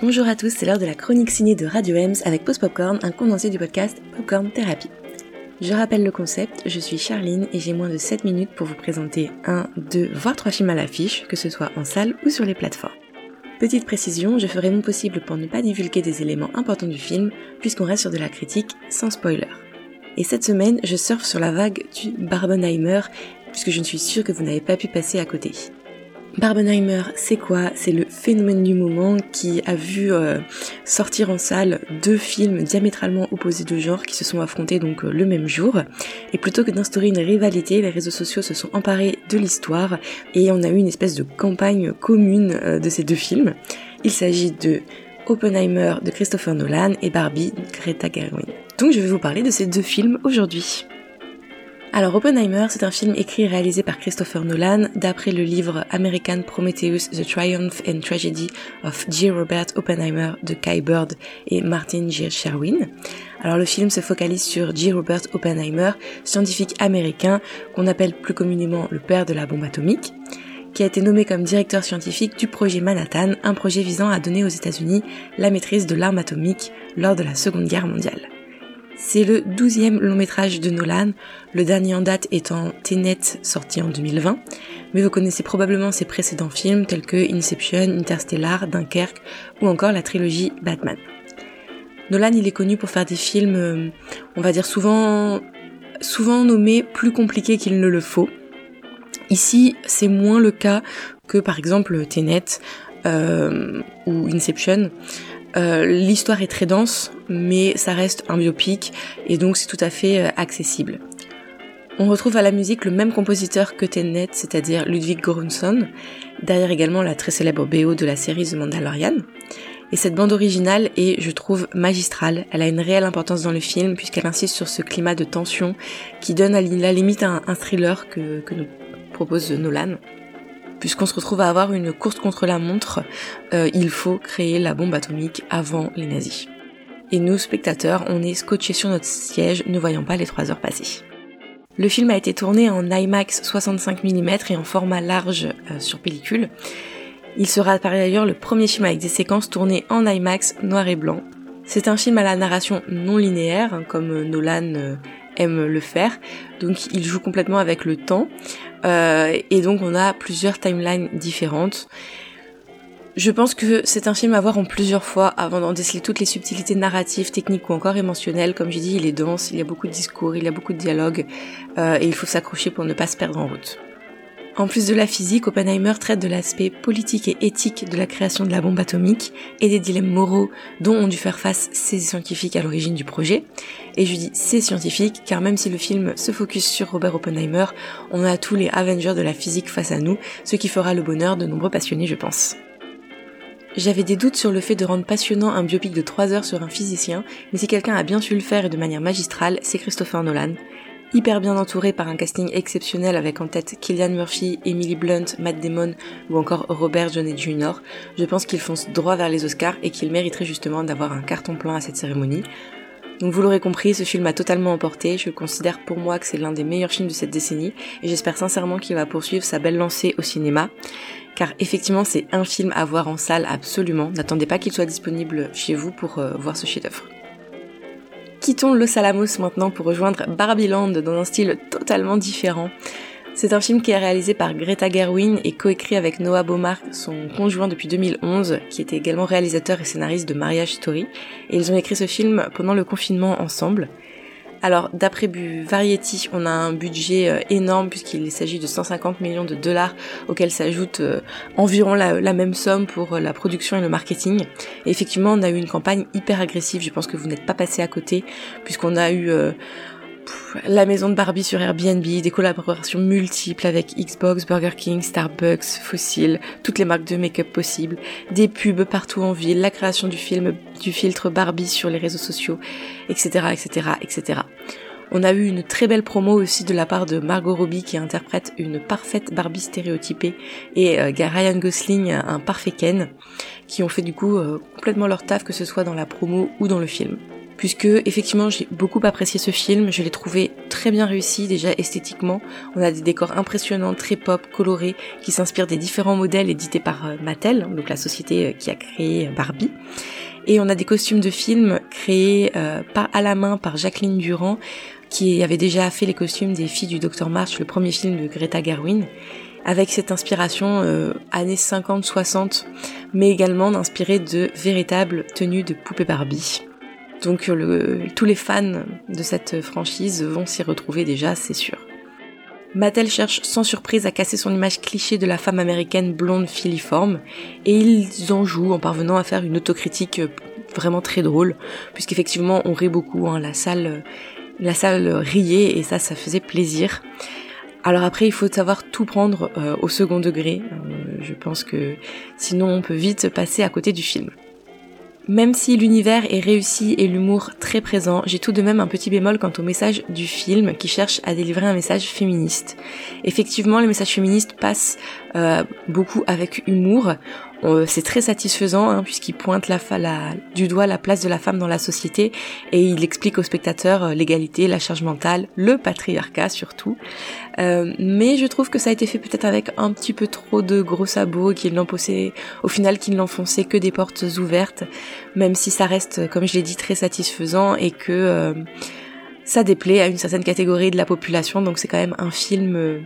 Bonjour à tous, c'est l'heure de la chronique signée de Radio Ems avec Post Popcorn, un condensé du podcast Popcorn Therapy. Je rappelle le concept, je suis Charline et j'ai moins de 7 minutes pour vous présenter un, deux, voire trois films à l'affiche, que ce soit en salle ou sur les plateformes. Petite précision, je ferai mon possible pour ne pas divulguer des éléments importants du film, puisqu'on reste sur de la critique sans spoiler. Et cette semaine, je surfe sur la vague du Barbenheimer, puisque je ne suis sûre que vous n'avez pas pu passer à côté. Barbenheimer, c'est quoi? C'est le phénomène du moment qui a vu euh, sortir en salle deux films diamétralement opposés de genre qui se sont affrontés donc euh, le même jour. Et plutôt que d'instaurer une rivalité, les réseaux sociaux se sont emparés de l'histoire et on a eu une espèce de campagne commune euh, de ces deux films. Il s'agit de Oppenheimer de Christopher Nolan et Barbie de Greta Gerwig. Donc je vais vous parler de ces deux films aujourd'hui. Alors Oppenheimer, c'est un film écrit et réalisé par Christopher Nolan d'après le livre American Prometheus, The Triumph and Tragedy of J. Robert Oppenheimer de Kai Bird et Martin G. Sherwin. Alors le film se focalise sur J. Robert Oppenheimer, scientifique américain qu'on appelle plus communément le père de la bombe atomique qui a été nommé comme directeur scientifique du projet Manhattan, un projet visant à donner aux États-Unis la maîtrise de l'arme atomique lors de la Seconde Guerre mondiale. C'est le douzième long métrage de Nolan, le dernier en date étant Tenet sorti en 2020, mais vous connaissez probablement ses précédents films tels que Inception, Interstellar, Dunkerque ou encore la trilogie Batman. Nolan il est connu pour faire des films, euh, on va dire souvent, souvent nommés plus compliqués qu'il ne le faut. Ici c'est moins le cas que par exemple Tenet euh, ou Inception. Euh, l'histoire est très dense, mais ça reste un biopic et donc c'est tout à fait euh, accessible. On retrouve à la musique le même compositeur que Tenet, c'est-à-dire Ludwig Göransson, derrière également la très célèbre BO de la série The Mandalorian. Et cette bande originale est, je trouve, magistrale. Elle a une réelle importance dans le film puisqu'elle insiste sur ce climat de tension qui donne à la limite un, thriller que, que nous propose Nolan puisqu'on se retrouve à avoir une course contre la montre, euh, il faut créer la bombe atomique avant les nazis. Et nous, spectateurs, on est scotchés sur notre siège, ne voyant pas les 3 heures passer. Le film a été tourné en IMAX 65 mm et en format large euh, sur pellicule. Il sera par ailleurs le premier film avec des séquences tournées en IMAX noir et blanc. C'est un film à la narration non linéaire, hein, comme Nolan euh, aime le faire. Donc il joue complètement avec le temps. Euh, et donc on a plusieurs timelines différentes. Je pense que c'est un film à voir en plusieurs fois avant d'en déceler toutes les subtilités narratives, techniques ou encore émotionnelles. Comme j'ai dit, il est dense, il y a beaucoup de discours, il y a beaucoup de dialogues, euh, et il faut s'accrocher pour ne pas se perdre en route. En plus de la physique, Oppenheimer traite de l'aspect politique et éthique de la création de la bombe atomique et des dilemmes moraux dont ont dû faire face ces scientifiques à l'origine du projet. Et je dis ces scientifiques car même si le film se focus sur Robert Oppenheimer, on a tous les Avengers de la physique face à nous, ce qui fera le bonheur de nombreux passionnés je pense. J'avais des doutes sur le fait de rendre passionnant un biopic de 3 heures sur un physicien, mais si quelqu'un a bien su le faire et de manière magistrale, c'est Christopher Nolan hyper bien entouré par un casting exceptionnel avec en tête Killian Murphy, Emily Blunt, Matt Damon ou encore Robert Downey Jr. Je pense qu'il fonce droit vers les Oscars et qu'il mériterait justement d'avoir un carton plein à cette cérémonie. Donc vous l'aurez compris, ce film a totalement emporté, je considère pour moi que c'est l'un des meilleurs films de cette décennie et j'espère sincèrement qu'il va poursuivre sa belle lancée au cinéma car effectivement c'est un film à voir en salle absolument, n'attendez pas qu'il soit disponible chez vous pour euh, voir ce chef-d'œuvre. Quittons Los Alamos maintenant pour rejoindre Barbieland dans un style totalement différent. C'est un film qui est réalisé par Greta Gerwin et coécrit avec Noah Beaumark, son conjoint depuis 2011, qui était également réalisateur et scénariste de Marriage Story. Et ils ont écrit ce film pendant le confinement ensemble. Alors, d'après Variety, on a un budget euh, énorme puisqu'il s'agit de 150 millions de dollars auxquels s'ajoute euh, environ la, même somme pour euh, la production et le marketing. Et effectivement, on a eu une campagne hyper agressive. Je pense que vous n'êtes pas passé à côté puisqu'on a eu la maison de Barbie sur Airbnb, des collaborations multiples avec Xbox, Burger King, Starbucks, Fossil, toutes les marques de make-up possibles, des pubs partout en ville, la création du film, du filtre Barbie sur les réseaux sociaux, etc., etc., etc. On a eu une très belle promo aussi de la part de Margot Robbie qui interprète une parfaite Barbie stéréotypée et euh, Ryan Gosling un parfait Ken qui ont fait du coup euh, complètement leur taf que ce soit dans la promo ou dans le film. Puisque effectivement j'ai beaucoup apprécié ce film, je l'ai trouvé très bien réussi déjà esthétiquement, on a des décors impressionnants, très pop, colorés, qui s'inspirent des différents modèles édités par euh, Mattel, donc la société euh, qui a créé Barbie. Et on a des costumes de films créés euh, à la main par Jacqueline Durand, qui avait déjà fait les costumes des filles du Dr March, le premier film de Greta Gerwin avec cette inspiration euh, années 50-60, mais également inspirée de véritables tenues de poupées Barbie. Donc le, tous les fans de cette franchise vont s'y retrouver déjà, c'est sûr. Mattel cherche sans surprise à casser son image cliché de la femme américaine blonde filiforme, et ils en jouent en parvenant à faire une autocritique euh, vraiment très drôle, puisqu'effectivement on rit beaucoup, hein, la salle, la salle riait et ça, ça faisait plaisir. Alors après, il faut savoir tout prendre euh, au second degré. Euh, je pense que sinon on peut vite passer à côté du film. Même si l'univers est réussi et l'humour très présent, j'ai tout de même un petit bémol quant au message du film qui cherche à délivrer un message féministe. Effectivement, les messages féministes passent euh, beaucoup avec humour. Euh, c'est très satisfaisant hein, puisqu'il pointe la, la, du doigt la place de la femme dans la société et il explique aux spectateurs euh, l'égalité, la charge mentale, le patriarcat surtout. Euh, mais je trouve que ça a été fait peut-être avec un petit peu trop de gros sabots, qu'il l'enfonçait, au final qu'il n'enfonçait que des portes ouvertes, même si ça reste, comme je l'ai dit, très satisfaisant et que ça déplaît à une certaine catégorie de la population. Donc c'est quand même un film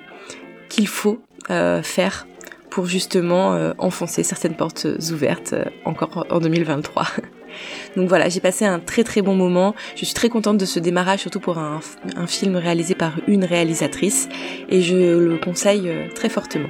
qu'il faut faire pour justement euh, enfoncer certaines portes ouvertes euh, encore en 2023. Donc voilà, j'ai passé un très très bon moment. Je suis très contente de ce démarrage, surtout pour un, film réalisé par une réalisatrice, et je le conseille euh, très fortement.